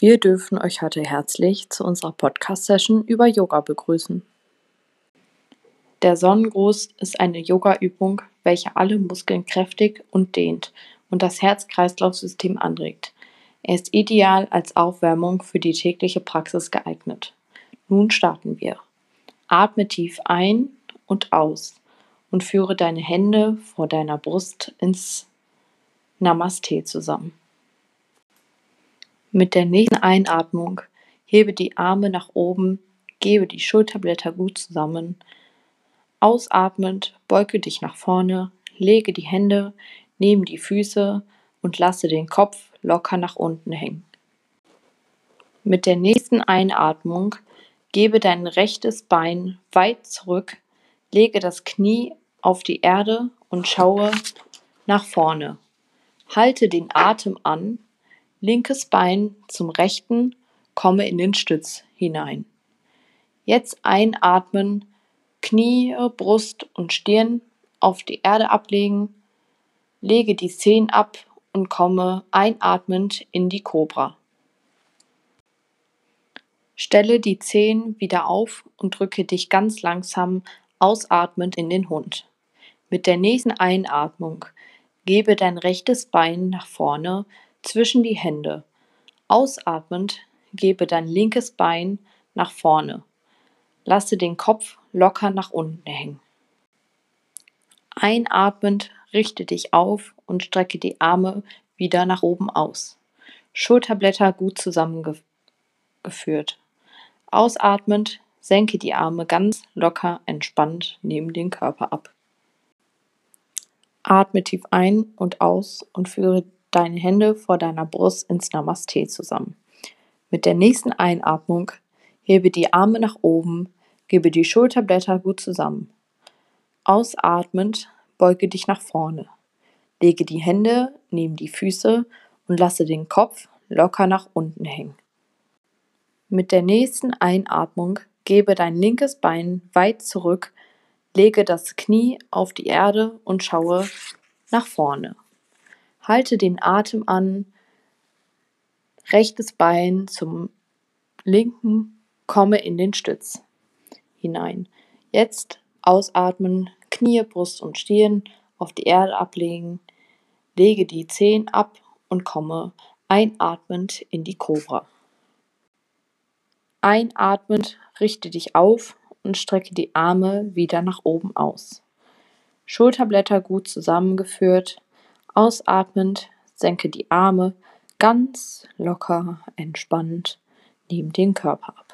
Wir dürfen euch heute herzlich zu unserer Podcast-Session über Yoga begrüßen. Der Sonnengruß ist eine Yoga-Übung, welche alle Muskeln kräftig und dehnt und das Herz-Kreislauf-System anregt. Er ist ideal als Aufwärmung für die tägliche Praxis geeignet. Nun starten wir. Atme tief ein und aus und führe deine Hände vor deiner Brust ins Namaste zusammen. Mit der nächsten Einatmung hebe die Arme nach oben, gebe die Schulterblätter gut zusammen. Ausatmend beuge dich nach vorne, lege die Hände neben die Füße und lasse den Kopf locker nach unten hängen. Mit der nächsten Einatmung gebe dein rechtes Bein weit zurück, lege das Knie auf die Erde und schaue nach vorne. Halte den Atem an linkes Bein zum rechten, komme in den Stütz hinein. Jetzt einatmen, Knie, Brust und Stirn auf die Erde ablegen, lege die Zehen ab und komme einatmend in die Kobra. Stelle die Zehen wieder auf und drücke dich ganz langsam ausatmend in den Hund. Mit der nächsten Einatmung gebe dein rechtes Bein nach vorne, zwischen die Hände. Ausatmend gebe dein linkes Bein nach vorne. Lasse den Kopf locker nach unten hängen. Einatmend richte dich auf und strecke die Arme wieder nach oben aus. Schulterblätter gut zusammengeführt. Ausatmend senke die Arme ganz locker entspannt neben den Körper ab. Atme tief ein und aus und führe deine Hände vor deiner Brust ins Namaste zusammen. Mit der nächsten Einatmung hebe die Arme nach oben, gebe die Schulterblätter gut zusammen. Ausatmend beuge dich nach vorne. Lege die Hände neben die Füße und lasse den Kopf locker nach unten hängen. Mit der nächsten Einatmung gebe dein linkes Bein weit zurück, lege das Knie auf die Erde und schaue nach vorne. Halte den Atem an, rechtes Bein zum linken, komme in den Stütz hinein. Jetzt ausatmen, Knie, Brust und Stirn auf die Erde ablegen, lege die Zehen ab und komme einatmend in die Kobra. Einatmend richte dich auf und strecke die Arme wieder nach oben aus. Schulterblätter gut zusammengeführt, Ausatmend senke die Arme ganz locker, entspannt neben den Körper ab.